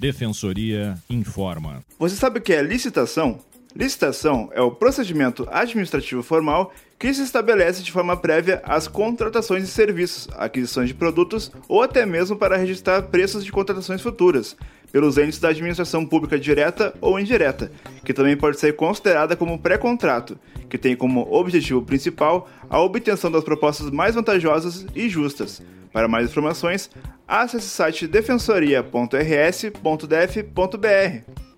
Defensoria informa. Você sabe o que é licitação? Licitação é o procedimento administrativo formal que se estabelece de forma prévia as contratações de serviços, aquisições de produtos ou até mesmo para registrar preços de contratações futuras, pelos entes da administração pública direta ou indireta, que também pode ser considerada como pré-contrato, que tem como objetivo principal a obtenção das propostas mais vantajosas e justas. Para mais informações, acesse o site defensoria.rs.def.br.